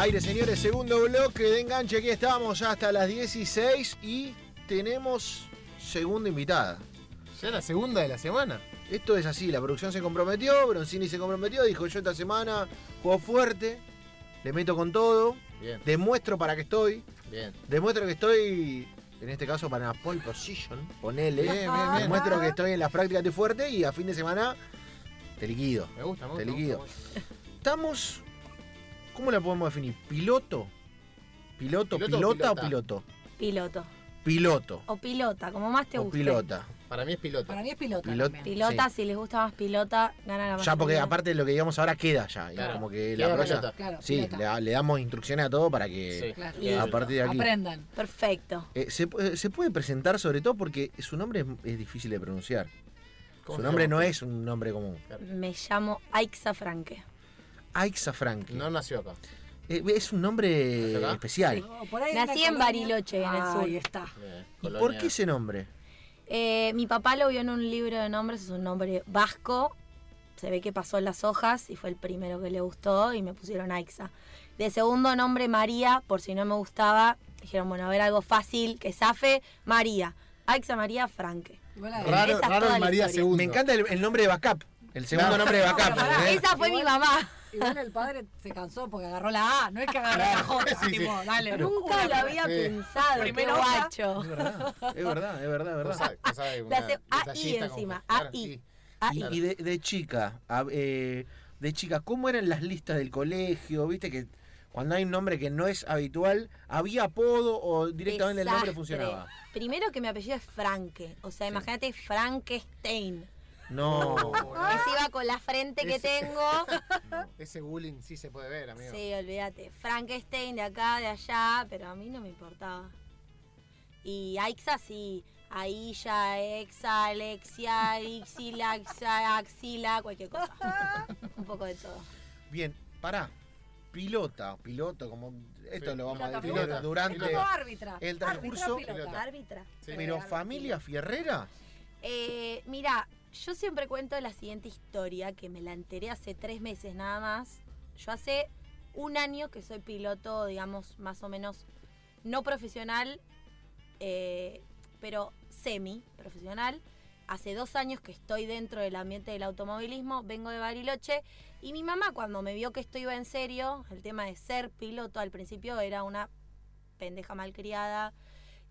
Aire, señores, segundo bloque de enganche. Aquí estamos hasta las 16 y tenemos segunda invitada. Ya la segunda de la semana. Esto es así, la producción se comprometió, Broncini se comprometió, dijo yo esta semana juego fuerte, le meto con todo, Bien, demuestro para que estoy, bien. demuestro que estoy, en este caso para pole position, ponele, Bien, bien, bien. demuestro que estoy en las prácticas de fuerte y a fin de semana te liquido. Me gusta, me gusta. Te me liquido. gusta. Estamos, ¿cómo la podemos definir? ¿Piloto? ¿Piloto, ¿Piloto o pilota o pilota? piloto? Piloto. Piloto. O pilota, como más te O guste. pilota. Para mí es piloto. Para mí es pilota. Pilot-. Pilota, Sí. si les gusta más pilota, gana la Ya porque mayoría. aparte de lo que digamos ahora queda ya. Claro. Como que Queda la pilota. Claro, Sí, pilota. le, da- le damos instrucciones a todo para que Sí. Claro. Y- a partir de aquí. Aprendan. Perfecto. Eh, se, pu- se puede presentar sobre todo porque su nombre es, es difícil de pronunciar. ¿Cómo Su nombre no es un nombre común. Me llamo Aixa Franque. Aixa Frankie. No nació acá. Eh, es un nombre especial. No, por ahí Nací en Bariloche, en el Ah, sur. Ahí está. Bien, ¿Y por qué ese nombre? Eh, mi papá lo vio en un libro de nombres, es un nombre vasco. Se ve que pasó en las hojas y fue el primero que le gustó y me pusieron Aixa. De segundo nombre María, por si no me gustaba, dijeron, bueno, a ver algo fácil, que zafe, María. Aixa María Franque. Raro, raro María segundo. Me encanta el, el nombre de backup. El segundo No. nombre de backup. Esa fue mi mamá. Igual el padre se cansó porque agarró la A, no es que agarró la J. Sí, sí. tipo, dale, Nunca lo había Sí. pensado, Primero guacho. Es verdad, es verdad, es verdad, es verdad. Cosa- cosa de una AI encima, AI. Y, de, de chica, a- eh, de chica, ¿cómo eran las listas del colegio? Viste que cuando hay un nombre que no es habitual, ¿había apodo o directamente el nombre funcionaba? Primero que mi apellido es Franke. O sea, imagínate Frankenstein. No. Ese iba con la frente que Ese- tengo. Ese bullying sí se puede ver, amigo. Sí, olvídate. Frankenstein de acá, de allá, pero a mí no me importaba. Y Aixa sí. Aisha, Exa, Alexia, Ixila, Axa, Axila, cualquier cosa. Un poco de todo. Bien, pará. Pilota, piloto, como esto Sí. lo vamos a Pilota, pilota. durante Como árbitra. el transcurso. Árbitra, pilota. Pilota. Árbitra. Sí. Pero familia fierrera, Eh, mira, yo siempre cuento la siguiente historia, que me la enteré hace tres meses nada más. Yo hace un año que soy piloto, digamos, más o menos no profesional, eh, pero semi profesional. Hace dos años que estoy dentro del ambiente del automovilismo, vengo de Bariloche y mi mamá cuando me vio que esto iba en serio, el tema de ser piloto al principio era una pendeja malcriada,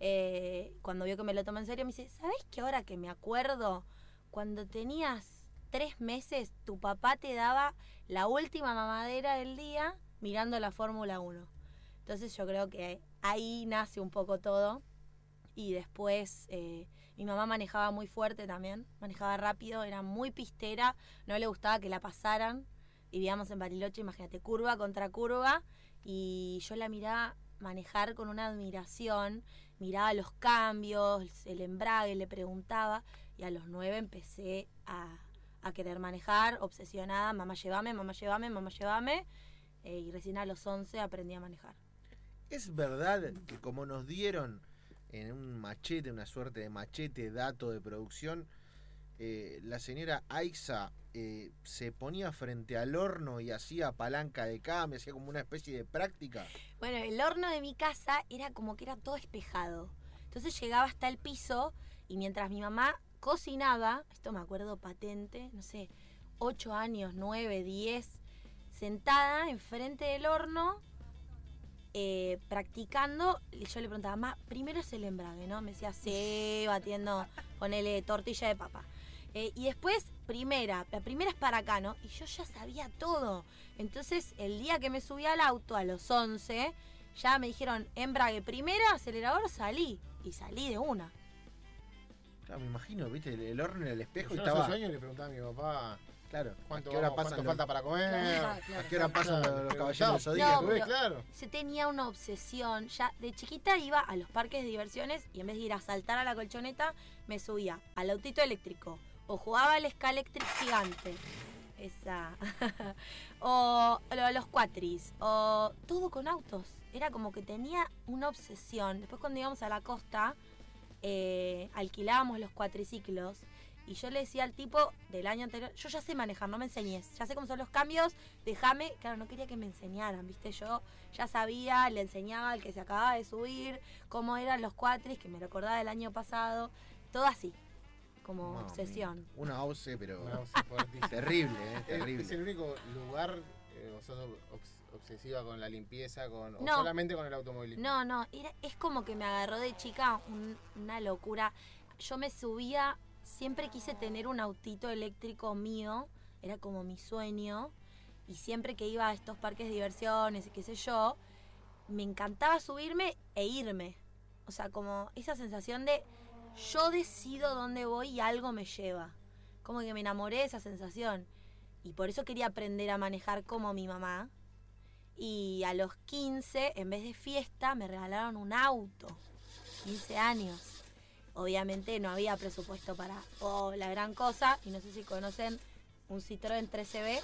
eh, cuando vio que me lo tomé en serio, me dice, ¿sabes que ahora que me acuerdo, cuando tenías tres meses, tu papá te daba la última mamadera del día mirando la Fórmula 1? Entonces yo creo que ahí nace un poco todo. Y después eh, mi mamá manejaba muy fuerte también, manejaba rápido, era muy pistera, no le gustaba que la pasaran. Vivíamos en Bariloche, imagínate, curva contra curva. Y yo la miraba manejar con una admiración, miraba los cambios, el embrague, le preguntaba. Y a los nueve empecé a, a querer manejar, obsesionada, mamá llévame, mamá llévame, mamá llévame. Eh, y recién a los 11 aprendí a manejar. ¿es verdad que como nos dieron en un machete, una suerte de machete, dato de producción, eh, la señora Aixa eh, se ponía frente al horno y hacía palanca de cambio, hacía como una especie de práctica? Bueno, el horno de mi casa era como que era todo espejado. Entonces llegaba hasta el piso y mientras mi mamá cocinaba, esto me acuerdo patente, no sé, 8 años, 9, 10, sentada enfrente del horno, eh, practicando, y yo le preguntaba, mamá, primero es el embrague, ¿no? Me decía, sí, batiendo, ponele tortilla de papa. Eh, y después, primera, la primera es para acá, ¿no? Y yo ya sabía todo. Entonces, el día que me subí al auto, a los 11, ya me dijeron, embrague primera, acelerador, salí. Y salí de una. Claro, me imagino, viste, el, el horno en el espejo y Yo estaba. le preguntaba a mi papá Claro, cuánto, ¿a qué hora pasan cuánto los- falta para comer. Claro, ¿A qué hora claro. pasan Claro, los, los caballeros no, zodíacos? no, claro. Yo tenía una obsesión. Ya de chiquita iba a los parques de diversiones y en vez de ir a saltar a la colchoneta, me subía al autito eléctrico. O jugaba al Scalectric gigante. Esa. o lo- los cuatris. O todo con autos. Era como que tenía una obsesión. Después cuando íbamos a la costa, eh, alquilábamos los cuatriciclos. Y yo le decía al tipo del año anterior, yo ya sé manejar, no me enseñes, ya sé cómo son los cambios, déjame, claro, no quería que me enseñaran, viste, yo ya sabía, le enseñaba al que se acababa de subir, cómo eran los cuatris, que me lo acordaba del año pasado, todo así, como Mami, obsesión. Una OCE, pero fuertísimo. terrible, ¿eh? Es- Terrible. Es el único lugar, eh, o sos obs- obsesiva con la limpieza, con, o solamente con el automovilismo. No, no, era, es como que me agarró de chica un- una locura. Yo me subía, siempre quise tener un autito eléctrico mío, era como mi sueño, y siempre que iba a estos parques de diversiones y qué sé yo, me encantaba subirme e irme. O sea, como esa sensación de yo decido dónde voy y algo me lleva. Como que me enamoré de esa sensación. Y por eso quería aprender a manejar como mi mamá. Y a los 15, en vez de fiesta, me regalaron un auto. 15 años. Obviamente no había presupuesto para oh, la gran cosa. Y no sé si conocen un Citroën 13B.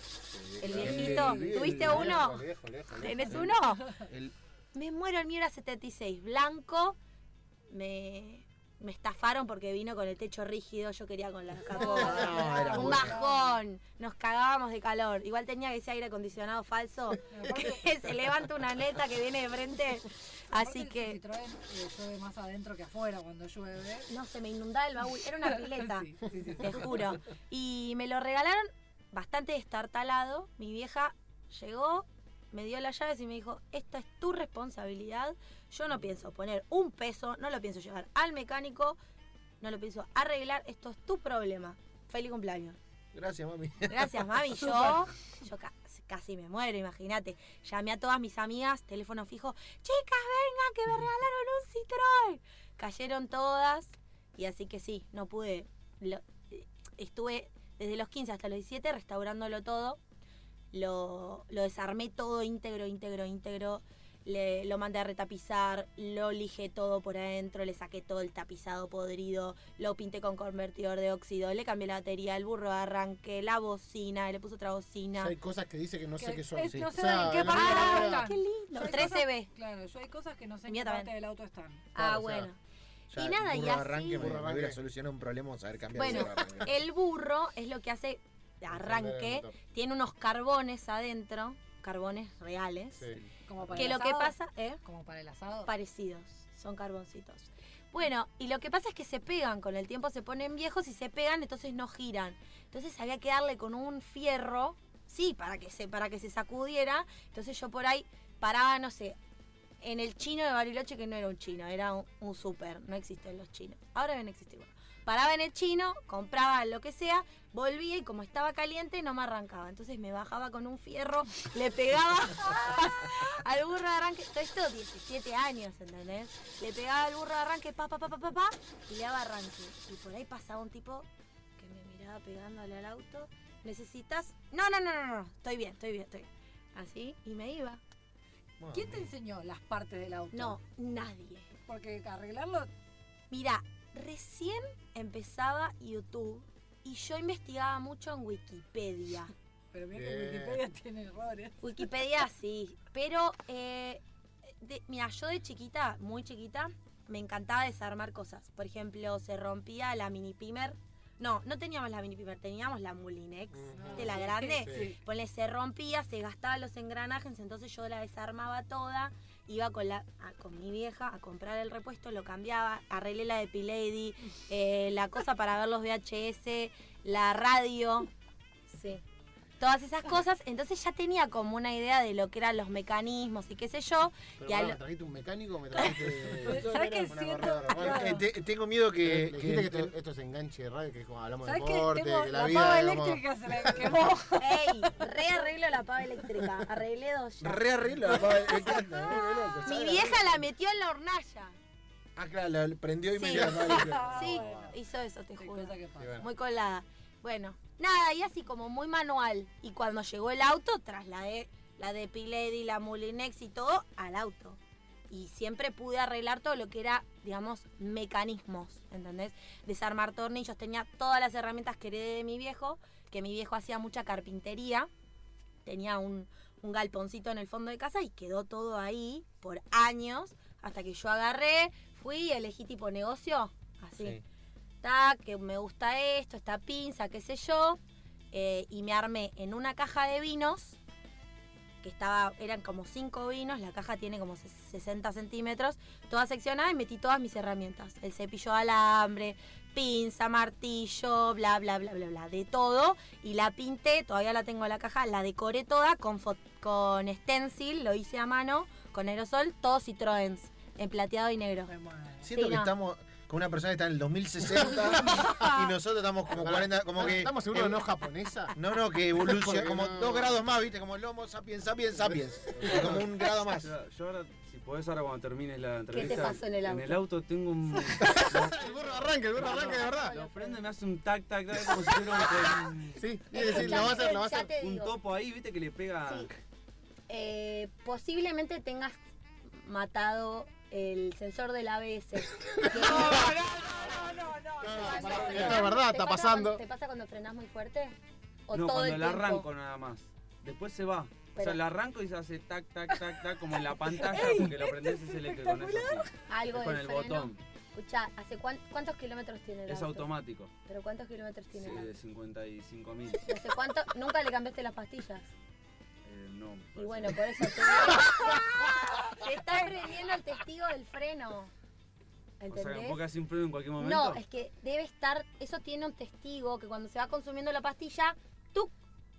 El viejito. ¿Tuviste uno? ¿Tenés uno? Me muero, el mío era 76, blanco. Me, me estafaron porque vino con el techo rígido, yo quería con la capota. No, era Un bueno. bajón, nos cagábamos de calor. Igual tenía que ese aire acondicionado falso, que se levanta una neta que viene de frente. Así que, ese Citroën eh, llueve más adentro que afuera cuando llueve. no, se me inundaba el baúl, era una pileta, Sí, sí, sí, sí. te juro. Y me lo regalaron bastante destartalado. Mi vieja llegó, me dio las llaves y me dijo, esta es tu responsabilidad. Yo no pienso poner un peso, no lo pienso llevar al mecánico, no lo pienso arreglar, esto es tu problema. Feliz cumpleaños. Gracias, mami. Gracias, mami. Yo, yo ca- casi me muero, imagínate. Llamé a todas mis amigas, teléfono fijo. Chicas, vengan, que me regalaron un Citroën. Cayeron todas. Y así que sí, no pude. Lo- estuve desde los 15 hasta los 17 restaurándolo todo. Lo, lo desarmé todo íntegro, íntegro, íntegro. Le, lo mandé a retapizar, lo lijé todo por adentro, le saqué todo el tapizado podrido, lo pinté con convertidor de óxido, le cambié la batería, el burro de arranque, la bocina, le puse otra bocina. Hay cosas que dice que no sé qué son. es- sí. No sé O sea, en qué la parte del verdad- auto ¡Ah, están. qué lindo! Yo hay 13B. cosas- Claro, yo hay cosas que no sé en Mía qué parte también. del auto están. Ah, Claro, o sea, bueno. Ya, Y nada, y burro así- arranque me, Burro me arranque. hubiera solucionado un problema haber cambiado Bueno, el burro arranque. el burro es lo que hace arranque, tiene unos carbones adentro, carbones reales, Sí. Como para que el lo que asado, pasa, ¿eh? Como para el asado. parecidos, son carboncitos. Bueno, y lo que pasa es que se pegan, con el tiempo se ponen viejos y se pegan, entonces no giran. Entonces había que darle con un fierro, sí, para que se, para que se sacudiera. Entonces yo por ahí paraba, no sé, en el chino de Bariloche, que no era un chino, era un, un súper, no existen los chinos. Ahora deben existir. Bueno, paraba en el chino, compraba lo que sea, volvía y como estaba caliente no me arrancaba. Entonces me bajaba con un fierro, le pegaba al burro de arranque. Todo esto 17 años, ¿entendés? Le pegaba al burro de arranque, pa, pa, pa, pa, pa, pa, y le daba arranque. Y por ahí pasaba un tipo que me miraba pegándole al auto. ¿Necesitas? No, no, no, no, no. Estoy bien, estoy bien, estoy bien. Así, y me iba. ¿Quién te enseñó las partes del auto? No, nadie. Porque arreglarlo. Mira, recién empezaba YouTube y yo investigaba mucho en Wikipedia. Pero mira que. Wikipedia tiene errores. Wikipedia sí, pero eh, de- mira, yo de chiquita, muy chiquita, me encantaba desarmar cosas. Por ejemplo, se rompía la mini pimer. No, no teníamos la mini pimer, teníamos la Mulinex. La grande. Sí. Ponle, se rompía, se gastaba los engranajes, entonces yo la desarmaba toda, iba con la a- con mi vieja a comprar el repuesto, lo cambiaba, arreglé la de P-Lady, eh, la cosa para ver los VHS, la radio, sí. Todas esas cosas, entonces ya tenía como una idea de lo que eran los mecanismos y qué sé yo. Pero Y a pará, lo- ¿me trajiste un mecánico o me trajiste ¿Sabes qué siento? Bueno, Eh, te- tengo miedo que, que, que- esto, esto es enganche de radio, que es como hablamos de deporte, Tengo que la, la vida pava es como- eléctrica se me quemó. ¡Ey! Rearreglo la pava eléctrica. Arreglé dos ya. re arreglo la pava- me me loco, Mi vieja la metió en la hornalla. Ah, claro, la prendió y me Sí. dio la pava eléctrica. Sí, bueno. hizo eso, te Qué juro. cosa que pasa. bueno. Muy colada. Bueno, nada, y así como muy manual. Y cuando llegó el auto, trasladé la de Piledi, la Mulinex y todo al auto. Y siempre pude arreglar todo lo que era, digamos, mecanismos, ¿entendés? Desarmar tornillos, tenía todas las herramientas que heredé de mi viejo, que mi viejo hacía mucha carpintería. Tenía un, un galponcito en el fondo de casa y quedó todo ahí por años, hasta que yo agarré, fui y elegí tipo negocio, así. Sí. Que me gusta esto, esta pinza, qué sé yo. eh, y me armé en una caja de vinos, que estaba, eran como cinco vinos, la caja tiene como ses- 60 centímetros, toda seccionada y metí todas mis herramientas. El cepillo de alambre, pinza, martillo, bla, bla, bla, bla, bla, de todo. Y la pinté, todavía la tengo en la caja, la decoré toda con, con stencil, lo hice a mano, con aerosol, todo Citroën, en plateado y negro. Siento Sí, que no. estamos una persona que está en el 2060 y nosotros estamos como 40, como que... ¿Estamos seguros eh, no japonesa? No, no, que evoluciona como no- dos grados más, ¿viste? Como el Homo sapiens, sapiens, sapiens. Como un grado más. Yo, yo ahora, si podés ahora cuando termines la entrevista. pasó en el auto? En el auto tengo un. El burro arranque, el burro arranque de verdad. Lo prendo y me hace un tac, tac, tac, como si tuviera un, Sí, sí, sí, lo va a hacer, lo va a Ya hacer. te un topo ahí, viste, que le pega. Sí. Eh, posiblemente tengas matado el sensor del ABS. Que- Esto es verdad, ¿Te está pasa pasando. ¿Te pasa cuando frenas muy fuerte? ¿O no, todo cuando el la tiempo? arranco nada más. Después se va. O sea, la arranco y se hace tac, tac, tac, tac, como en la pantalla, porque lo prendés es eléctrico, no es así. Algo Es con el freno. botón. Escucha, ¿hace cuán- cuántos kilómetros tiene el Es auto? automático. ¿Pero cuántos kilómetros Sí, tiene el de auto? 55 mil. ¿Y hace cuánto? ¿Nunca le cambiaste las pastillas? No. Y bueno, por eso te, te está prendiendo el testigo del freno. O sea, ¿Entendés? vos casi un freno en cualquier momento. No, es que debe estar, eso tiene un testigo que cuando se va consumiendo la pastilla, tú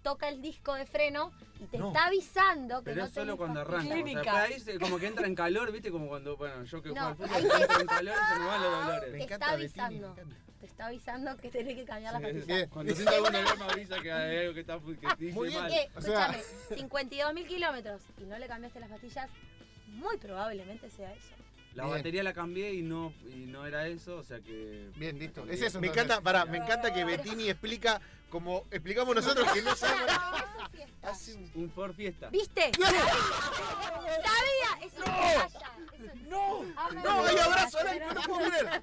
toca el disco de freno y te No. está avisando que Pero no es solo cuando arranca. O sea, ahí se- como que entra en calor, viste, como cuando, bueno, yo que No, juego al fútbol, entra en calor y se me van los Me dolores. Te encanta está avisando. me encanta. Te está avisando que tenés que cambiar la. Bien. Cuando siento algún dolor me avisa que hay algo que está que te hice Muy bien. mal. Eh, O sea- escúchame, 52 mil kilómetros y no le cambiaste las pastillas, muy probablemente sea eso. La Bien. batería la cambié y no, y no era eso, o sea que. Bien, listo. Es eso. Me encanta, pará, me encanta que Bettini explica como explicamos nosotros que no sabemos. Hace un- Un Ford Fiesta. ¿Viste? ¿Sabía? Es una falla. ¡No! ¡No! ¡Hay abrazo! ¡No puedo creer!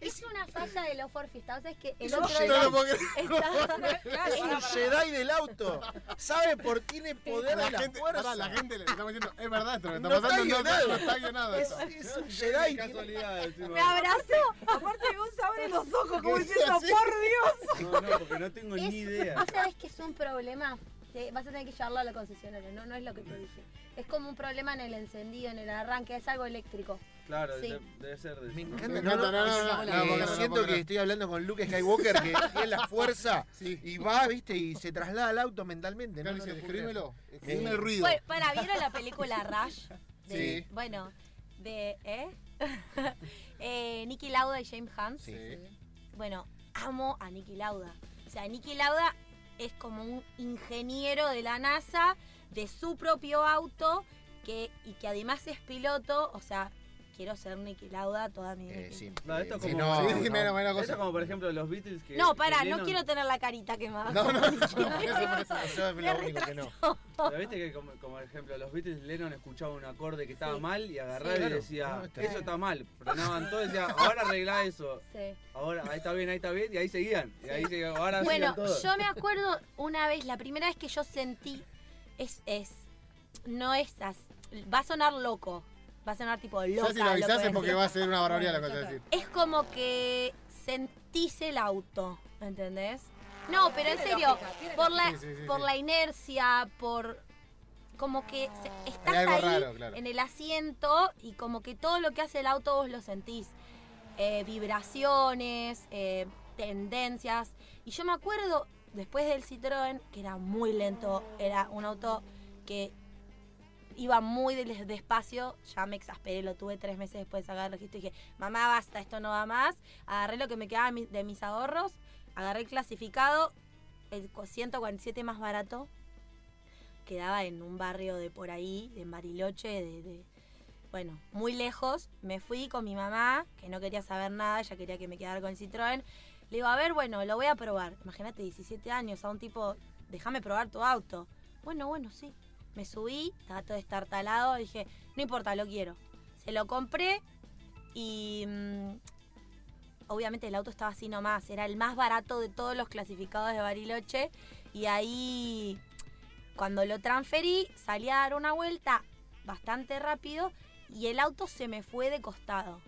Es una falla de los Ford Fiesta. O sea, es que el Es un otro no lo puedo creer. estaba- Es un Jedi del auto. ¿Sabe por tiene poder La de la gente, fuerza? la gente le estamos diciendo, es verdad esto, está No está pasando, no, guionado. no está guionado Es, es un Jedi. casualidad. Me abrazó. Aparte Gonz abre los ojos como ¿Qué diciendo, por Dios. No, no, porque no tengo Es- ni idea. ¿Vos sabés que es un problema? Vas a tener que llevarlo a la concesionaria, no, no es lo que te dije. Es como un problema en el encendido, en el arranque, es algo eléctrico. Claro, Sí. de- debe ser de Me eso. encanta, Me no, no, encanta, no, no, no, eh, no, no, no, no, siento no, que estoy hablando con Luke Skywalker que tiene la fuerza Sí. y va, viste, y se traslada al auto mentalmente. Claro, no, dice, no lo puedo creer. descríbelo, descríbeme el ruido. Bueno, para, ¿vieron la película Rush? De- Sí. Bueno, de, ¿eh? eh, Nicky Lauda y James Hunt. Sí. Bueno, amo a Nicky Lauda. O sea, Nicky Lauda es como un ingeniero de la NASA, de su propio auto, que, y que además es piloto. O sea, quiero ser Nicky Lauda toda mi vida. Eh, sí. No, esto Eh, como- sí, no, Sí, no. menos, menos Eso cosa. como por ejemplo los Beatles que. No, pará, no quiero tener la carita quemada. No, no, no, eso, es lo único que no. Pero viste que como, como ejemplo los Beatles Lennon escuchaba un acorde que estaba Sí. mal y agarraba Sí, y claro. decía, No, está eso está mal. Frenaban todo y decía, ahora arregla eso. Sí. Ahora, ahí está bien, ahí está bien, y ahí seguían. Y ahí seguían, ahora Bueno, todo. yo me acuerdo una vez, la primera vez que yo sentí, es, es, no es, as- va a sonar loco, va a sonar tipo loca. Ya si lo avisás es porque va a ser una barbaridad a decir. Es como que sentís el auto, ¿entendés? No, pero en serio, por la, Sí, sí, sí, por la inercia, por como que se- estás ahí raro, claro. en el asiento y como que todo lo que hace el auto vos lo sentís. Eh, vibraciones, eh, tendencias. Y yo me acuerdo, después del Citroën, que era muy lento, era un auto que iba muy des- despacio, ya me exasperé, lo tuve tres meses después de sacar el registro y dije, mamá, basta, esto no va más. Agarré lo que me quedaba de mi- de mis ahorros, agarré el clasificado, el co- 147 más barato, quedaba en un barrio de por ahí, de Bariloche, de, de- bueno, muy lejos. Me fui con mi mamá, que no quería saber nada, ella quería que me quedara con el Citroën. Le digo, a ver, bueno, lo voy a probar. Imagínate, 17 años, a un tipo, déjame probar tu auto. Bueno, bueno, sí. Me subí, estaba todo estartalado, dije, no importa, lo quiero. Se lo compré y mm, obviamente el auto estaba así nomás, era el más barato de todos los clasificados de Bariloche y ahí cuando lo transferí salí a dar una vuelta bastante rápido y el auto se me fue de costado.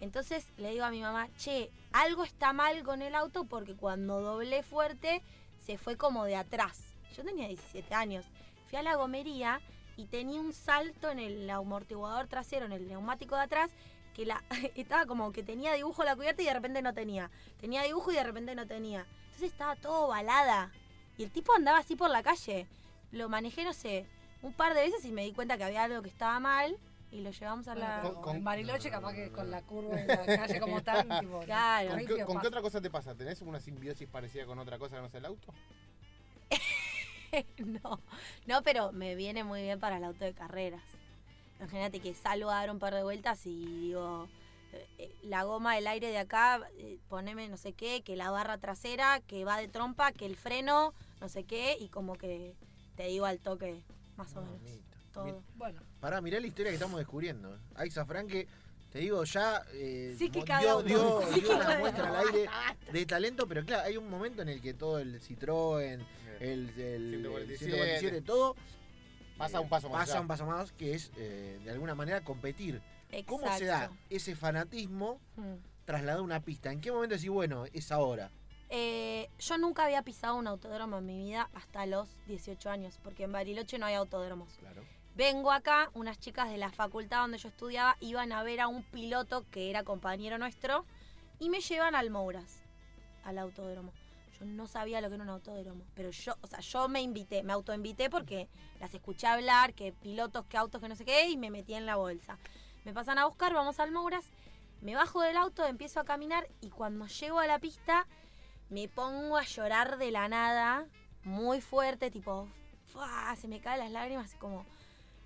Entonces le digo a mi mamá, che, algo está mal con el auto porque cuando doblé fuerte se fue como de atrás. Yo tenía 17 años. Fui a la gomería y tenía un salto en el amortiguador trasero, en el neumático de atrás, que la, estaba como que tenía dibujo la cubierta y de repente no tenía. Tenía dibujo y de repente no tenía. Entonces estaba todo balada. Y el tipo andaba así por la calle. Lo manejé, no sé, un par de veces y me di cuenta que había algo que estaba mal y lo llevamos a la... Con- en Bariloche, capaz que con la curva en la calle como tal, tipo, Claro. ¿Con, qué, con qué otra cosa te pasa? ¿Tenés una simbiosis parecida con otra cosa que no sea el auto? no, no, pero me viene muy bien para el auto de carreras. Imagínate que salgo a dar un par de vueltas y digo, eh, eh, la goma del aire de acá, eh, poneme no sé qué, que la barra trasera, que va de trompa, que el freno, no sé qué, y como que te digo al toque, más o menos. Todo. Bueno, Pará, mirá la historia que estamos descubriendo. Aixa Franque, te digo, ya eh, dio, una muestra al aire de talento, pero claro, hay un momento en el que todo el Citroën, el, el- el 147, 147, todo Pasa eh, un paso más pasa allá. un paso más, que es eh, de alguna manera competir. ¿Cómo se da ese fanatismo Mm. trasladado a una pista? ¿En qué momento decís, bueno, es ahora? Eh, yo nunca había pisado un autódromo en mi vida hasta los 18 años, porque en Bariloche no hay autódromos. Claro. Vengo acá, unas chicas de la facultad donde yo estudiaba iban a ver a un piloto que era compañero nuestro y me llevan al Mouras, al autódromo. Yo no sabía lo que era un autódromo, pero yo, o sea, yo me invité, me autoinvité porque las escuché hablar, que pilotos, que autos, que no sé qué, y me metí en la bolsa. Me pasan a buscar, vamos al Mouras, me bajo del auto, empiezo a caminar y cuando llego a la pista me pongo a llorar de la nada, muy fuerte, tipo, se me caen las lágrimas, como,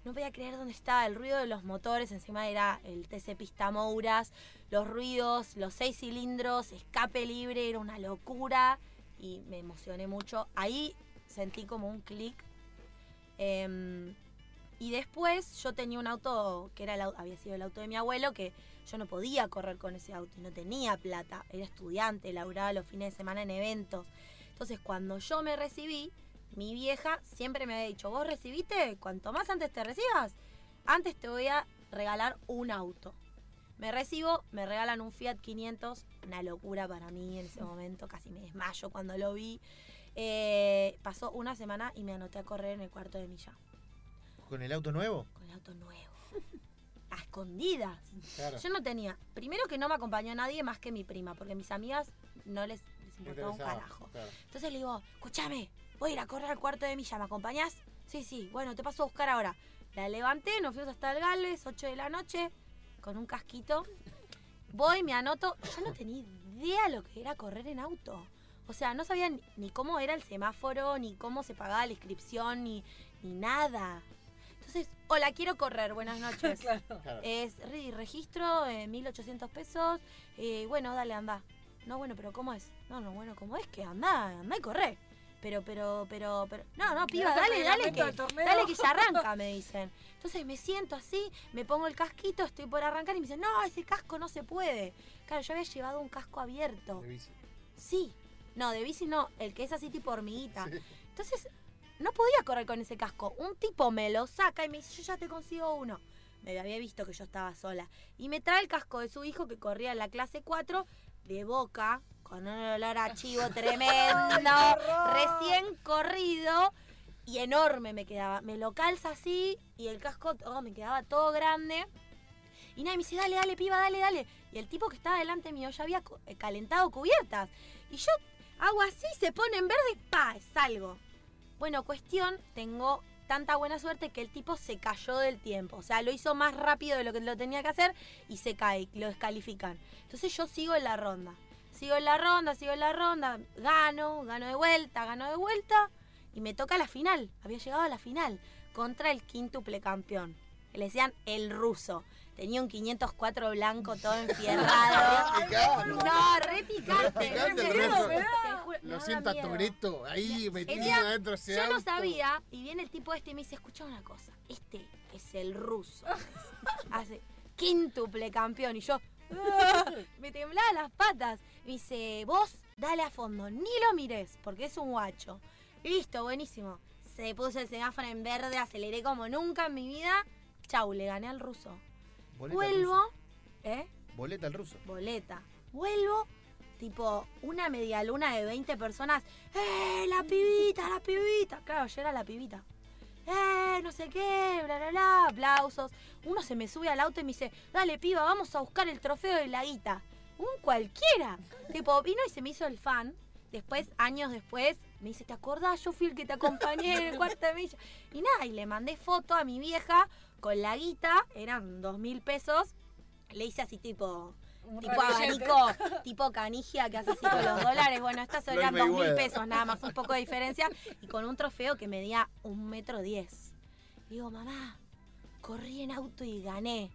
no podía creer dónde estaba el ruido de los motores, encima era el TC Pista Mouras, los ruidos, los seis cilindros, escape libre, era una locura y me emocioné mucho. Ahí sentí como un clic. Em, y después yo tenía un auto que era había sido el auto de mi abuelo, que yo no podía correr con ese auto y no tenía plata. Era estudiante, laburaba los fines de semana en eventos. Entonces cuando yo me recibí, mi vieja siempre me había dicho, vos recibiste, cuanto más antes te recibas, antes te voy a regalar un auto. Me recibo, me regalan un Fiat 500, una locura para mí en ese momento, casi me desmayo cuando lo vi. Eh, pasó una semana y me anoté a correr en el cuarto de milla, ¿Con el auto nuevo? con el auto nuevo. A escondidas. Claro. Yo no tenía, primero que no me acompañó nadie más que mi prima, porque mis amigas no les, importaba un carajo. claro. Entonces le digo, escúchame, voy a ir a correr al cuarto de milla, ¿me acompañás? Sí, sí, bueno, te paso a buscar ahora. La levanté, nos fuimos hasta el Galvez, 8 de la noche, con un casquito. Voy, me anoto. Yo no tenía idea lo que era correr en auto. O sea, no sabía ni, cómo era el semáforo, ni cómo se pagaba la inscripción, ni, ni nada. Entonces, hola, quiero correr, buenas noches. claro. Claro. Es re- registro, eh, 1800 pesos. eh, bueno, dale, anda. No, bueno, pero ¿cómo es? No, no, bueno, ¿cómo es que anda? Anda y corre. Pero, pero, pero, pero. No, no, piba, dale, dale que, dale que ya arranca, me dicen. Entonces me siento así, me pongo el casquito, estoy por arrancar y me dicen, no, ese casco no se puede. Claro, yo había llevado un casco abierto. De bici. Sí. No, de bici no, el que es así tipo hormiguita. Sí. Entonces, no podía correr con ese casco. Un tipo me lo saca y me dice, yo ya te consigo uno. Me había visto que yo estaba sola. Y me trae el casco de su hijo que corría en la clase 4 de boca, con un olor a chivo tremendo, recién corrido y enorme me quedaba. Me lo calza así y el casco oh, me quedaba todo grande. Y nadie me dice, dale, dale, piba, dale, dale. Y el tipo que estaba delante mío ya había eh, calentado cubiertas. Y yo hago así, se pone en verde y ¡pa! salgo. Bueno, cuestión, tengo tanta buena suerte que el tipo se cayó del tiempo. O sea, lo hizo más rápido de lo que lo tenía que hacer y se cae, lo descalifican. Entonces yo sigo en la ronda. Sigo en la ronda, sigo en la ronda, gano, gano de vuelta, gano de vuelta y me toca la final. Había llegado a la final contra el quíntuple campeón. que Le decían el ruso. Tenía un 504 blanco todo enfierrado. Picante. No, re picante. el ruso. Lo no siento a. Toreto ahí metido adentro ese Yo no sabía, y viene el tipo este y me dice, escucha una cosa, este es el ruso. Hace quíntuple campeón. Y yo, me temblaban las patas. Me dice, vos dale a fondo, ni lo mires, porque es un guacho. Listo, buenísimo. Se puso el semáforo en verde, aceleré como nunca en mi vida. Chau, le gané al ruso. Boleta Vuelvo, ¿eh? Boleta el ruso. boleta. Vuelvo, tipo, una media luna de 20 personas. ¡Eh, la pibita, la pibita! Claro, yo era la pibita. ¡Eh, no sé qué! Bla, bla, bla. Aplausos. Uno se me sube al auto y me dice, dale, piba, vamos a buscar el trofeo de la guita. Un cualquiera. tipo, vino y se me hizo el fan. Después, años después, me dice, ¿te acordás? Yo fui el que te acompañé en el cuarto de milla. Y nada, y le mandé foto a mi vieja con la guita, eran dos mil pesos. Le hice así tipo, Un tipo abanico, tipo canigia que hace así con los dólares. Bueno, estas Floyd eran dos mil pesos nada más, un poco de diferencia. Y con un trofeo que medía un metro diez. Digo, mamá, corrí en auto y gané.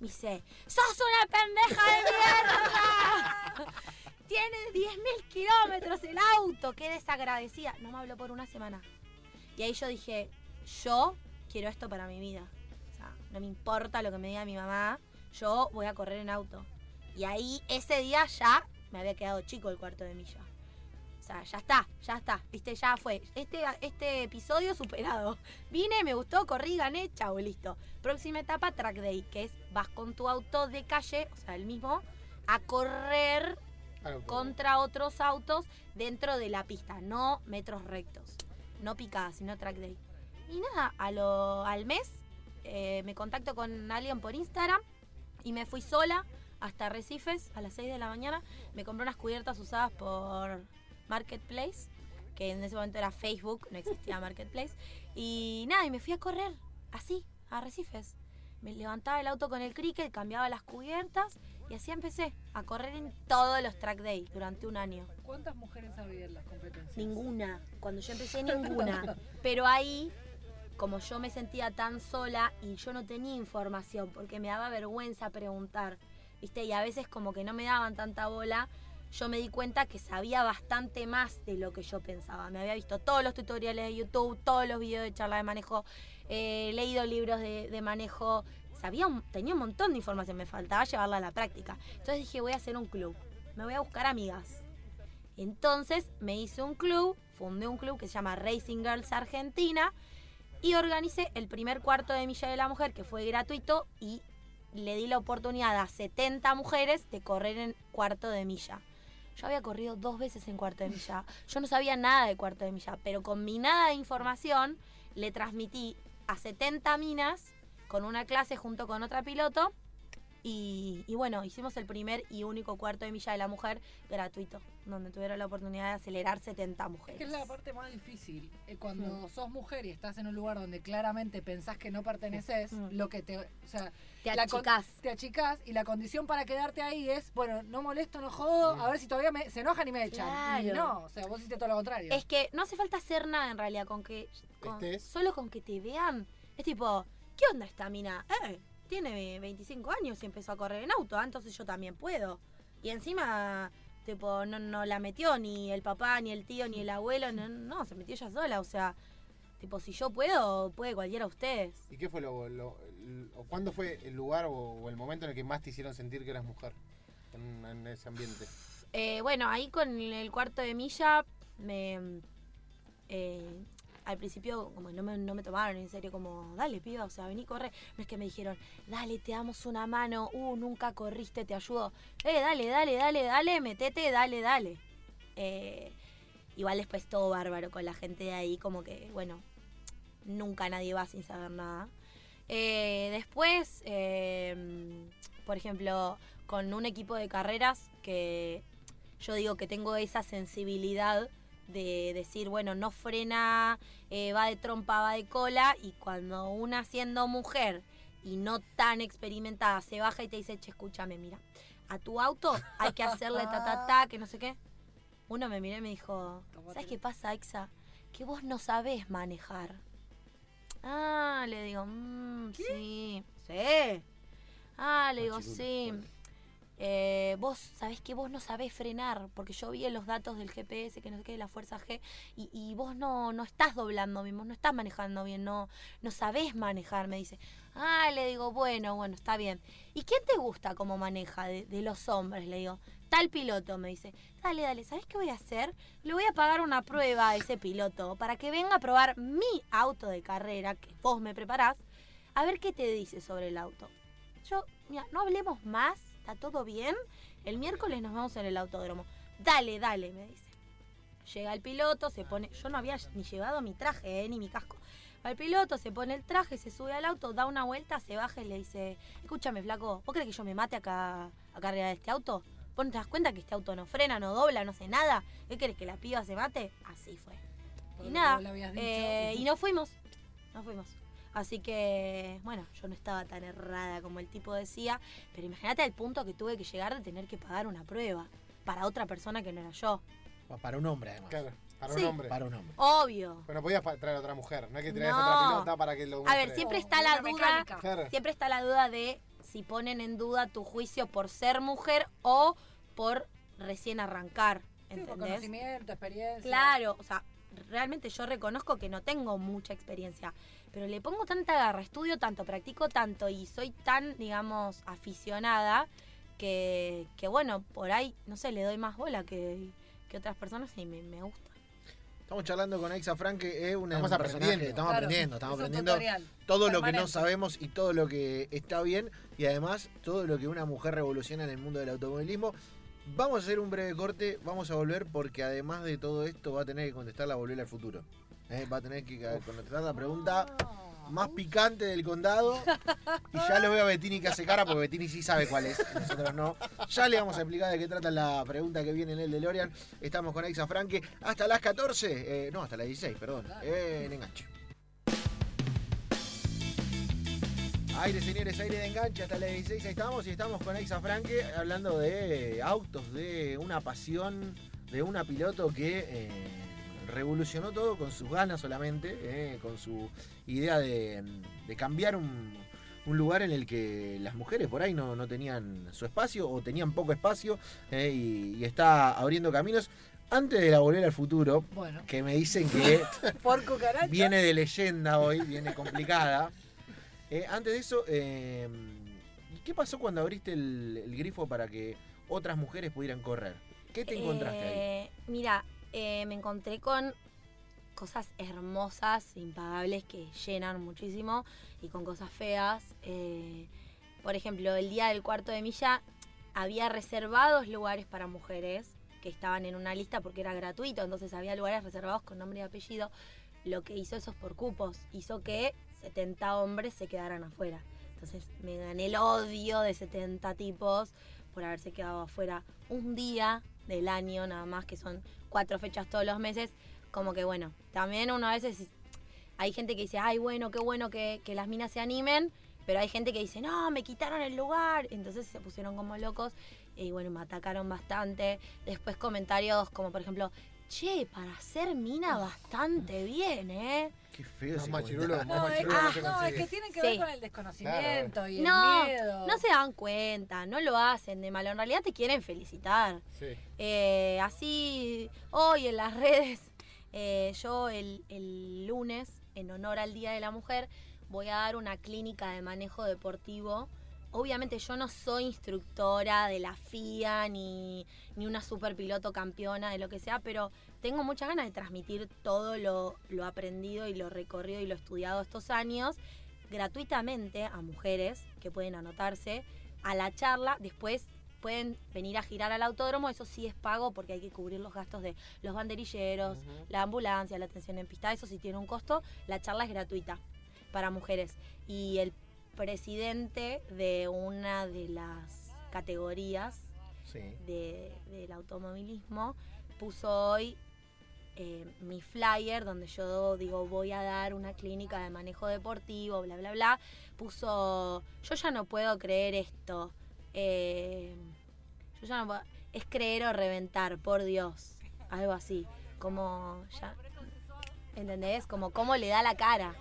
Me dice, ¡sos una pendeja de mierda! Tiene 10.000 kilómetros el auto, qué desagradecida. No me habló por una semana. Y ahí yo dije, yo quiero esto para mi vida. O sea, no me importa lo que me diga mi mamá, yo voy a correr en auto. Y ahí ese día ya me había quedado chico el cuarto de milla. O sea, ya está, ya está, viste, ya fue. Este, este episodio superado. Vine, me gustó, corrí, gané, chau, listo. Próxima etapa, track day, que es vas con tu auto de calle, o sea, el mismo, a correr Claro, pero- contra otros autos dentro de la pista, no metros rectos, no picadas, sino track day. Y nada, a lo, al mes eh, me contacto con alguien por Instagram y me fui sola hasta Recifes a las 6 de la mañana. Me compré unas cubiertas usadas por Marketplace, que en ese momento era Facebook, no existía Marketplace. Y nada, y me fui a correr, así, a Recifes. Me levantaba el auto con el cricket, cambiaba las cubiertas y así empecé a correr en todos los track days durante un año. ¿Cuántas mujeres había en las competencias? Ninguna. Cuando yo empecé, ninguna. Pero ahí, como yo me sentía tan sola y yo no tenía información porque me daba vergüenza preguntar, ¿viste? Y a veces como que no me daban tanta bola, yo me di cuenta que sabía bastante más de lo que yo pensaba. Me había visto todos los tutoriales de YouTube, todos los videos de charla de manejo, eh, leído libros de, manejo. Sabía, un- tenía un montón de información, me faltaba llevarla a la práctica. Entonces dije, voy a hacer un club. Me voy a buscar amigas. Entonces me hice un club, fundé un club que se llama Racing Girls Argentina y organicé el primer cuarto de milla de la mujer que fue gratuito y le di la oportunidad a 70 mujeres de correr en cuarto de milla. Yo había corrido dos veces en cuarto de milla. Yo no sabía nada de cuarto de milla, pero con mi nada de información le transmití a 70 minas con una clase junto con otra piloto. Y, y bueno, hicimos el primer y único cuarto de milla de la mujer gratuito, donde tuvieron la oportunidad de acelerar 70 Es mujeres. que es la parte más difícil. Eh, Cuando sos mujer y estás en un lugar donde claramente pensás que no perteneces, Mm. lo que te. O sea, Te achicás. te achicás y la condición para quedarte ahí es, bueno, no molesto, no jodo, a ver si todavía me- se enojan y me echan. Y no, o sea, vos hiciste todo lo contrario. Es que no hace falta hacer nada en realidad con que. con- solo con que te vean. Es tipo, ¿qué onda esta mina? Eh, tiene 25 años y empezó a correr en auto, ah, entonces yo también puedo. Y encima, tipo, no, no la metió ni el papá, ni el tío, ni el abuelo, no, no, se metió ella sola. O sea, tipo, si yo puedo, puede cualquiera de ustedes. ¿Y qué fue lo, cuándo fue el lugar o, o el momento en el que más te hicieron sentir que eras mujer en, en ese ambiente? Eh, bueno, ahí con el cuarto de milla, me, eh, al principio como no me, no me tomaron en serio como, dale piba, o sea, vení corre. No es que me dijeron, dale, te damos una mano, uh, nunca corriste, te ayudo. Eh, dale, dale, dale, dale, metete, dale, dale. Eh, igual después todo bárbaro con la gente de ahí, como que, bueno, nunca nadie va sin saber nada. Eh, después, eh, por ejemplo, con un equipo de carreras que yo digo que tengo esa sensibilidad de decir, bueno, no frena, eh, va de trompa, va de cola, y cuando una siendo mujer y no tan experimentada se baja y te dice, che, escúchame, mira, a tu auto hay que hacerle ta, ta, ta, que no sé qué. Uno me miró y me dijo, ¿sabes qué pasa, Exa? Que vos no sabés manejar. Ah, le digo, "Mm, sí, sí. Ah, le digo, sí. Eh, vos sabés que vos no sabés frenar, porque yo vi en los datos del GPS, que no sé qué, de la fuerza G, y, y vos no, no estás doblando bien, vos no estás manejando bien, no, no sabés manejar, me dice. Ah, le digo, bueno, bueno, está bien. ¿Y quién te gusta cómo maneja de, de los hombres? Le digo, tal piloto, me dice. Dale, dale, ¿sabés qué voy a hacer? Le voy a pagar una prueba a ese piloto para que venga a probar mi auto de carrera, que vos me preparás, a ver qué te dice sobre el auto. Yo, mira, no hablemos más, ¿está todo bien? El miércoles nos vemos en el autódromo. Dale, dale, me dice. Llega el piloto, se pone. Yo no había ni llevado mi traje, eh, ni mi casco. Va el piloto, se pone el traje, se sube al auto, da una vuelta, se baja y le dice: Escúchame, flaco, ¿vos crees que yo me mate acá, acá arriba de este auto? ¿Vos no te das cuenta que este auto no frena, no dobla, no hace nada? ¿Qué querés que la piba se mate? Así fue. Y nada, eh, y nos fuimos. Nos fuimos. Así que, bueno, yo no estaba tan errada como el tipo decía, pero imagínate al punto que tuve que llegar de tener que pagar una prueba para otra persona que no era yo. Para un hombre, además. Claro, para Sí. un hombre. Para un hombre. Obvio. Pero no podías traer a otra mujer, no es que traes No. otra pilota para que lo A ver, siempre está la duda. mecánica. Siempre está la duda de si ponen en duda tu juicio por ser mujer o por recién arrancar. Sí, por ¿Entendés? conocimiento, experiencia. Claro, o sea, realmente yo reconozco que no tengo mucha experiencia, pero le pongo tanta garra, estudio tanto, practico tanto y soy tan, digamos, aficionada que, que bueno, por ahí, no sé, le doy más bola que, que otras personas y me, me gusta. Estamos charlando con Aixa Frank, que es una Estamos aprendiendo. Estamos Claro, aprendiendo, estamos es aprendiendo tutorial. todo lo que no sabemos y todo lo que está bien y además todo lo que una mujer revoluciona en el mundo del automovilismo. Vamos a hacer un breve corte, vamos a volver porque además de todo esto va a tener que contestar la volver al futuro. ¿Eh? Va a tener que contestar la pregunta más picante del condado. Y ya lo veo a Bettini que hace cara porque Bettini sí sabe cuál es, nosotros no. Ya le vamos a explicar de qué trata la pregunta que viene en el DeLorean. Estamos con Aixa Franque hasta las 14, eh, no, hasta las 16, perdón, eh, en enganche. Aire, señores, aire de enganche, hasta las 16 ahí estamos y estamos con Aixa Franque hablando de autos, de una pasión, de una piloto que eh, revolucionó todo con sus ganas solamente, eh, con su idea de, de cambiar un, un lugar en el que las mujeres por ahí no, no tenían su espacio o tenían poco espacio eh, y, y está abriendo caminos. Antes de la volver al futuro, Bueno, que me dicen que por viene de leyenda hoy, viene complicada. Eh, antes de eso, eh, ¿qué pasó cuando abriste el, el grifo para que otras mujeres pudieran correr? ¿Qué te encontraste ahí? Mira, eh, me encontré con cosas hermosas, impagables, que llenan muchísimo y con cosas feas. Eh, por ejemplo, el día del cuarto de milla había reservados lugares para mujeres que estaban en una lista porque era gratuito, entonces había lugares reservados con nombre y apellido. Lo que hizo eso es por cupos, hizo que 70 hombres se quedaran afuera. Entonces me gané el odio de 70 tipos por haberse quedado afuera un día del año nada más, que son cuatro fechas todos los meses. Como que bueno, también uno a veces hay gente que dice, ay bueno, qué bueno que, que las minas se animen, pero hay gente que dice, no, me quitaron el lugar. Entonces se pusieron como locos y bueno, me atacaron bastante. Después comentarios como por ejemplo, che, para ser mina bastante bien, ¿eh? Qué feo Más machirulo, más No, es, machirulo no ah, se no, es consigue. que tiene que Sí. ver con el desconocimiento y el No, miedo. no se dan cuenta, no lo hacen de malo. En realidad te quieren felicitar. Sí. Eh, así, hoy en las redes, eh, yo el, el lunes, en honor al Día de la Mujer, voy a dar una clínica de manejo deportivo. Obviamente yo no soy instructora de la FIA ni, ni una super piloto campeona de lo que sea, pero tengo muchas ganas de transmitir todo lo, lo aprendido y lo recorrido y lo estudiado estos años gratuitamente a mujeres que pueden anotarse a la charla. Después pueden venir a girar al autódromo, eso sí es pago porque hay que cubrir los gastos de los banderilleros, la ambulancia, la atención en pista, eso sí tiene un costo. La charla es gratuita para mujeres. Y el presidente de una de las categorías Sí. de- del automovilismo puso hoy eh, mi flyer donde yo digo voy a dar una clínica de manejo deportivo, bla, bla, bla. Puso, yo ya no puedo creer esto. eh, yo ya no puedo, es creer o reventar, por Dios. Algo así. Como ya... ¿Entendés? Como cómo le da la cara.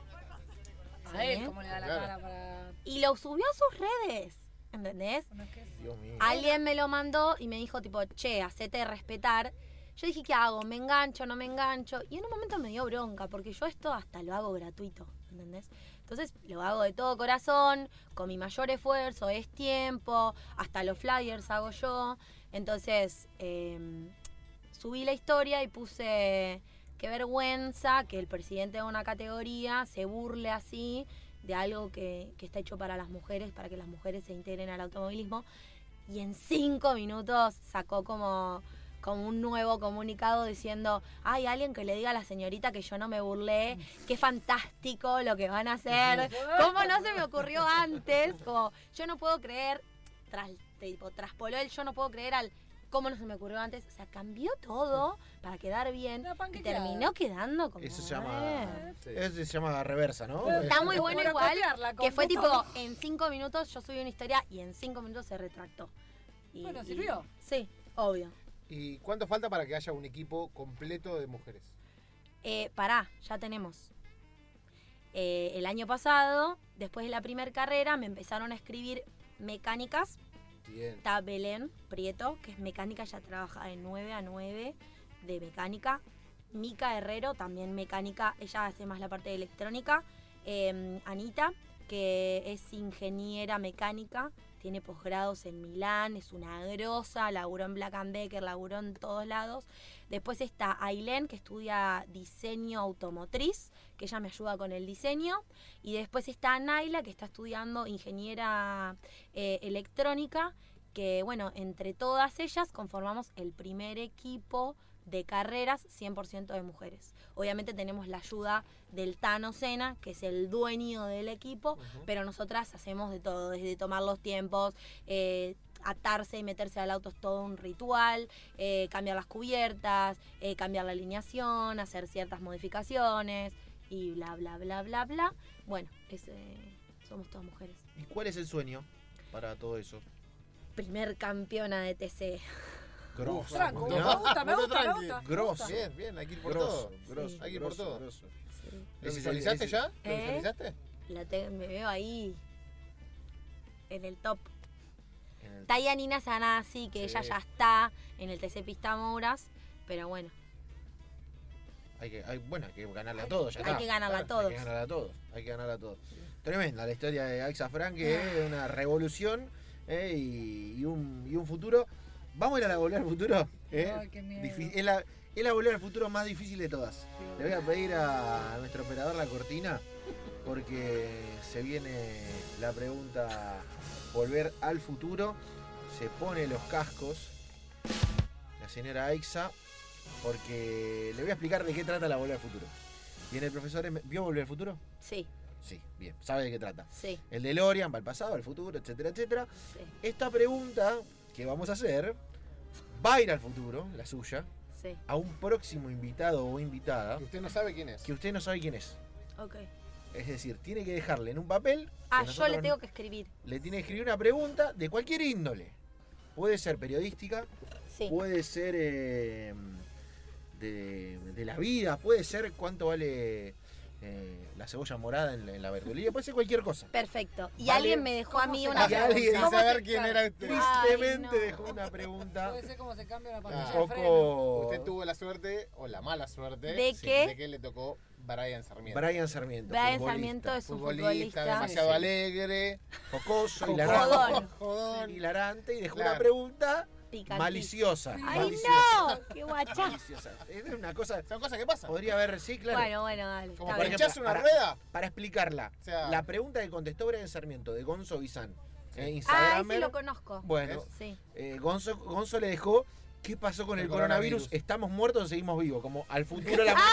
A él, cómo le da la Claro. cara para. Y lo subió a sus redes. ¿Entendés? Dios mío. Alguien me lo mandó y me dijo, tipo, che, hacete respetar. Yo dije, ¿qué hago? ¿Me engancho? ¿No me engancho? Y en un momento me dio bronca, porque yo esto hasta lo hago gratuito, ¿entendés? Entonces lo hago de todo corazón, con mi mayor esfuerzo, es tiempo, hasta los flyers hago yo. Entonces eh, subí la historia y puse, qué vergüenza que el presidente de una categoría se burle así de algo que, que está hecho para las mujeres, para que las mujeres se integren al automovilismo. y en cinco minutos sacó como, como un nuevo comunicado diciendo, hay alguien que le diga a la señorita que yo no me burlé, qué fantástico lo que van a hacer, cómo no se me ocurrió antes, como yo no puedo creer, tras, tipo, traspoló el yo no puedo creer al cómo no se me ocurrió antes, o sea, cambió todo para quedar bien y terminó quedando como... Eso se llama, eso se llama reversa, ¿no? Está muy bueno igual, que fue tipo, en cinco minutos yo subí una historia y en cinco minutos se retractó. Y- Bueno, y- sirvió. sí, obvio. ¿Y cuánto falta para que haya un equipo completo de mujeres? Eh, pará, ya tenemos. Eh, el año pasado, después de la primera carrera, me empezaron a escribir mecánicas. Está Belén Prieto, que es mecánica, ya trabaja de 9 a 9 de mecánica. Mica Herrero, también mecánica, ella hace más la parte de electrónica. Eh, Anita, que es ingeniera mecánica, tiene posgrados en Milán, es una grosa, laburó en Black and Decker, laburó en todos lados. Después está Ailén, que estudia diseño automotriz, que ella me ayuda con el diseño. Y después está Naila, que está estudiando ingeniera eh, electrónica, que bueno, entre todas ellas conformamos el primer equipo de carreras 100% de mujeres. Obviamente tenemos la ayuda del Tano Sena, que es el dueño del equipo, pero nosotras hacemos de todo, desde tomar los tiempos, eh, atarse y meterse al auto es todo un ritual, eh, cambiar las cubiertas, eh, cambiar la alineación, hacer ciertas modificaciones y bla, bla, bla, bla, bla. Bueno, es, eh, somos todas mujeres. ¿Y cuál es el sueño para todo eso? Primer campeona de TC. Grosso. Tranco, ¿no? me gusta, me gusta, me gusta. Grosso. Bien, bien, hay que ir por todo. grosso, Hay que ir por grosso, todo. grosso. Sí. ¿Lo visualizaste ya? ¿Lo ¿Eh? visualizaste? La te- me veo ahí en el top. en el- Está Nina Sanasi, que ella ya está en el TC Pista Mouras, pero bueno, Hay que, hay- bueno, hay que ganarle a todos. ya hay está. que ganarle a Hay todos. que ganarle a todos. Hay que ganarle a todos. Tremenda la historia de Aixa Frank, que es una revolución eh, y, y un, y un futuro. ¿Vamos a ir a la volver al futuro? ¿Eh? Ay, qué miedo. Difi- es, la, es la volver al futuro más difícil de todas. Le voy a pedir a nuestro operador la cortina porque se viene la pregunta volver al futuro. Se pone los cascos la señora Aixa porque le voy a explicar de qué trata la volver al futuro. Viene el profesor, ¿vio volver al futuro? sí, Sí, bien, sabe de qué trata. sí, El DeLorean va al pasado, al futuro, etcétera, etcétera. sí, Esta pregunta que vamos a hacer va a ir al futuro, la suya, sí. a un próximo invitado o invitada Que usted no sabe quién es. que usted no sabe quién es. Ok. Es decir, tiene que dejarle en un papel. Ah, yo le tengo que escribir. Le tiene que escribir una pregunta de cualquier índole. Puede ser periodística, Sí. puede ser eh, de, de la vida, puede ser cuánto vale eh, la cebolla morada en la, en la verdulería, puede ser cualquier cosa. Perfecto. Y Vale. alguien me dejó a ¿Cómo mí una alguien pregunta. ¿Cómo saber quién era usted. Tristemente no. dejó una pregunta Puede ser como se cambia la un pantalla Ah. de freno. poco. Usted tuvo la suerte o la mala suerte ¿De sí, qué? de que le tocó Brian Sarmiento. Brian Sarmiento. Brian futbolista, Sarmiento es un futbolista, futbolista. demasiado Sí. alegre, jocoso, Jodón. hilarante, jodón. hilarante y dejó Claro. una pregunta Maliciosa. ¡Ay, maliciosa, no! ¡Qué guacha! maliciosa. Es una cosa, Son cosas que pasan. podría haber, sí, claro. Bueno, bueno, dale. Como para hincharse una para- rueda. Para explicarla, O sea- la pregunta que contestó Brian Sarmiento de Gonzo Bizán, eh, Ah, ese lo conozco. bueno, Sí. eh, Gonzo, Gonzo le dejó ¿qué pasó con el, El coronavirus? coronavirus. ¿Estamos muertos o seguimos vivos? Como al futuro la mano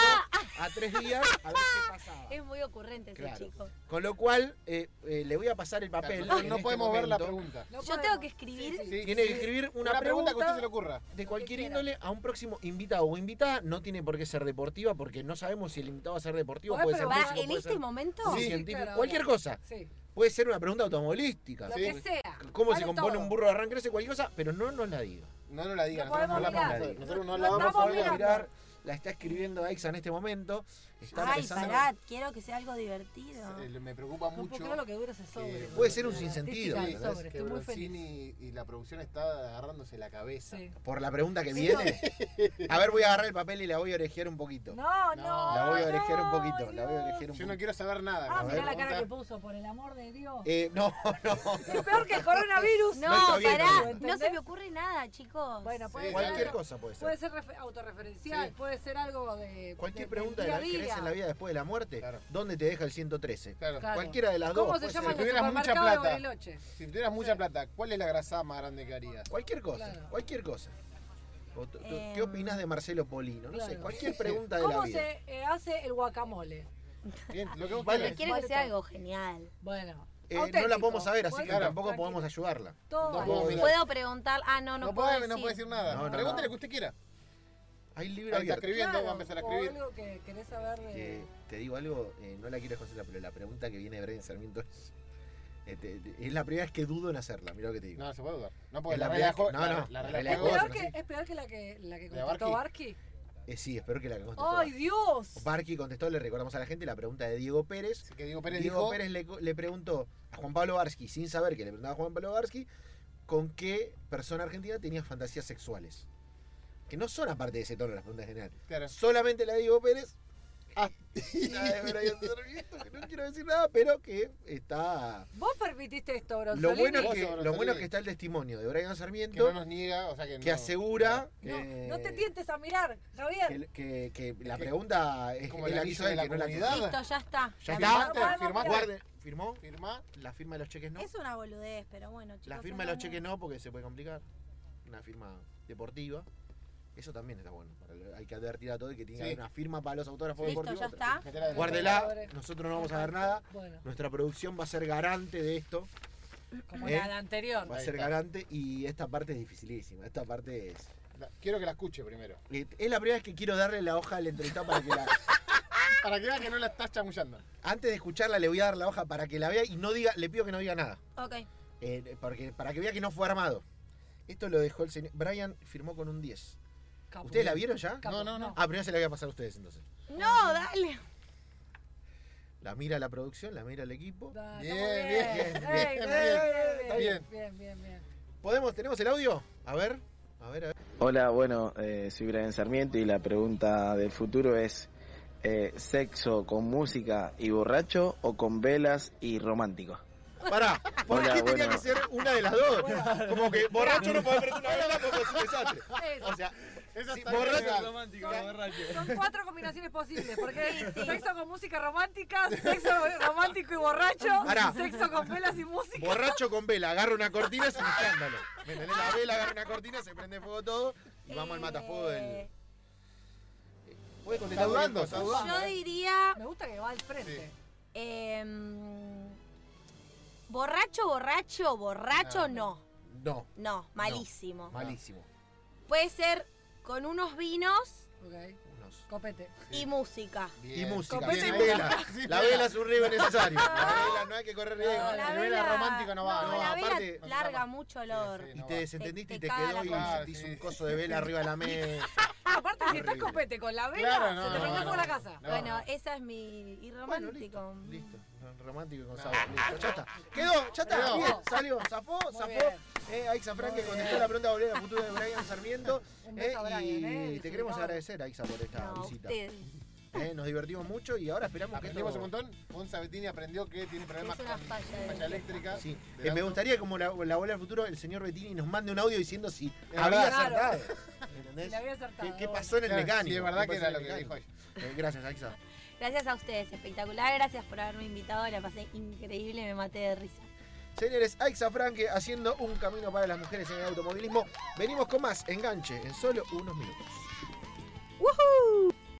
a tres días a ver qué pasaba. Es muy ocurrente ese Claro. chico. Con lo cual, eh, eh, le voy a pasar el papel. En no este podemos ver la pregunta. No Yo podemos. tengo que escribir. Sí, sí. Sí, Tiene sí. que escribir una, Una pregunta que a usted se le ocurra. de cualquier índole a un próximo invitado o invitada. No tiene por qué ser deportiva porque no sabemos si el invitado va a ser deportivo, Podés puede ser músico, ¿En puede este ser momento? Sí. científico, claro, cualquier cosa. Sí, Puede ser una pregunta automovilística. lo Sí. que sea. ¿Cómo Vale se compone todo. un burro de arranque? No sé, cualquier cosa, pero no nos la diga. No nos la digan. Nosotros no la vamos a. Nosotros no la vamos a mirar. La está escribiendo Aixa en este momento. Está Ay, pensando- pará, quiero que sea algo divertido. Eh, Me preocupa No mucho. creer lo que dura ese sobre. que-. Puede ser un La sinsentido, artística del ¿entendés? sobre, que Estoy muy feliz. Y la producción está agarrándose la cabeza. Sí. Por la pregunta que viene. A ver, voy a agarrar el papel y la voy a orejear un poquito. No, no. La voy a orejear un poquito. La voy a orejear un Yo no poquito. quiero saber nada. Ah, con mirá la cara que pregunta. puso, por el amor de Dios. Eh, no, no. Es peor que el coronavirus. No, No está bien, pará, no se me ocurre nada, chicos. Bueno, puede Sí, ser. Cualquier cosa puede ser. Puede ser refe- autorreferencial, Sí. puede ser algo de. Cualquier de- pregunta de la, a ¿querés en la vida después de la muerte? Claro. ¿Dónde te deja el 113? Claro. Claro. Cualquiera de las dos. ¿Cómo se llama Si tuvieras mucha plata. Si tuvieras mucha Sí. plata, ¿cuál es la grasada más grande que harías? Cualquier cosa, Claro. cualquier cosa. ¿Qué Em, opinás de Marcelo Polino? No sé, cualquier pregunta de la ¿Cómo vida. se eh, hace el guacamole? Bien, lo que vos Vale. Quiere que sea algo genial. Bueno. Eh, no la podemos saber, así que Claro. tampoco tranquilo. podemos ayudarla. Todo No puedo. Puedo preguntar. Ah, no, no, No, puedo puede, decir. no puede decir nada. No, no. lo que usted quiera. Hay libro Ahí está abierto. escribiendo, Claro, va a empezar a o escribir. algo que querés saber de... Eh, te digo algo, eh, no la quiero desconcertar, pero la pregunta que viene de Brian Sarmiento es. eh, es la primera vez que dudo en hacerla, mira lo que te digo. No, se puede dudar. No, porque Es la la regla de no, la- no, la la regla de regla de juego ¿Es que, es peor que la que, la que ¿De contestó Barqui? Barqui? Eh, sí, espero que la que contestó. ¡Ay, Dios! Barqui contestó, le recordamos a la gente la pregunta de Diego Pérez. así. Que Diego Pérez Diego dijo. Pérez le, le preguntó a Juan Pablo Barsky, sin saber que le preguntaba a Juan Pablo Barsky, con qué persona argentina tenía fantasías sexuales. Que no son aparte de ese tono las preguntas generales. Claro. Solamente la de Diego Pérez ah, la de Brian Sarmiento, que no quiero decir nada, pero que está... ¿Vos permitiste esto, Lo Bronzolini? bueno, es que, lo bueno es que está el testimonio de Brian Que Sarmiento no nos niega, o sea que que no- asegura No, eh, no te tientes a mirar, Javier. que, que- que la que- pregunta es, como el la que anillo hizo él, de la que no la comunidad. Listo, ya está. Ya está. Firmaste, ¿Firmó? Firma. La firma de los cheques no. Es una boludez, pero bueno, chicos. La firma de los cheques no porque se puede complicar. Una firma deportiva. Eso también está bueno. hay que advertir a todo y que tiene que Sí. haber una firma para los autógrafos Listo, deportivos. ya está. Guárdela, nosotros no vamos a ver nada. Bueno, Nuestra producción va a ser garante de esto. como ¿Eh? la, la anterior. Va a ser garante y esta parte es dificilísima. Esta parte es. La- Quiero que la escuche primero. eh, Es la primera vez que quiero darle la hoja al entrevistado para que la. Para que vea que no la estás chamullando. Antes de escucharla le voy a dar la hoja para que la vea y no diga, le pido que no diga nada. Ok. Eh, porque, para que vea que no fue armado. Esto lo dejó el señor. Brian firmó con un 10. ¿Ustedes la vieron ya? No, no, no. Ah, primero se la voy a pasar a ustedes entonces. No, dale. La mira la producción, la mira el equipo. Da, Bien, bien, Ey, bien, bien, bien, bien, bien. bien, bien, bien. ¿Podemos, ¿Tenemos el audio? A ver, a ver, a ver. Hola, bueno, eh, soy Brian Sarmiento y la pregunta del futuro es eh, ¿sexo con música y borracho o con velas y romántico? Pará, ¿por Hola, qué tenía bueno. que ser una de las dos? Como que borracho no puede prender una vela como es un desastre. O sea, Esa Sí, está borracho romántico, Son- borracho. Son cuatro combinaciones posibles, porque es sexo con música romántica, sexo romántico y borracho, sexo con velas y música. borracho con vela, agarra una cortina es un escándalo. ¿Me entendés? La vela agarra una cortina, se prende fuego todo y vamos al matafuego del. Eh, Puede Está contestar dudando. Yo eh. diría. Me gusta que va al frente. Sí. em, borracho, borracho, borracho, no. No, No, malísimo. malísimo. Puede ser con unos vinos Ok, Unos. copete. y música. Bien. Y música, Copete sin y vela. Sí, La vela es un riesgo necesario. La vela no hay que correr riesgo. No, la vela romántica no va. No, No, la vela aparte- larga mucho olor. Sí, sí, Y no te va. desentendiste Te- y te quedó y la cosa. sentís Sí, un sí. coso de vela arriba de la mesa. Ah, aparte, si estás copete con la vela, Claro, no, se te no, prende no, fuego la no. casa. No. Bueno, esa es mi. Y Bueno, romántico. listo, listo. Romántico y con No. sabor. Listo, ya está. Quedó, ya está. Quedó. Bien, salió, zafó, Muy zafó. bien. Eh, Aixa Frank que contestó la pregunta de volver al futuro de Brian Sarmiento. Un eh, a Brian, y eh, te queremos agradecer, Aixa, por esta No, visita. Eh, nos divertimos mucho y ahora esperamos que Aprendimos un montón. Gonza Bettini aprendió que tiene problemas con falla de- falla eléctrica. Sí. del Eh, me gustaría como la, la bola del futuro, el señor Bettini nos mande un audio diciendo si Es había verdad. acertado. ¿Entendés? le había acertado. ¿Qué, pasó en el mecánico? Sí, es verdad ¿Qué que era lo que dijo ella. Eh, gracias, Aixa. Gracias a ustedes, espectacular. Gracias por haberme invitado. La pasé increíble, me maté de risa. Señores, Aixa Franque haciendo un camino para las mujeres en el automovilismo. Venimos con más enganche en solo unos minutos. ¡Woohoo!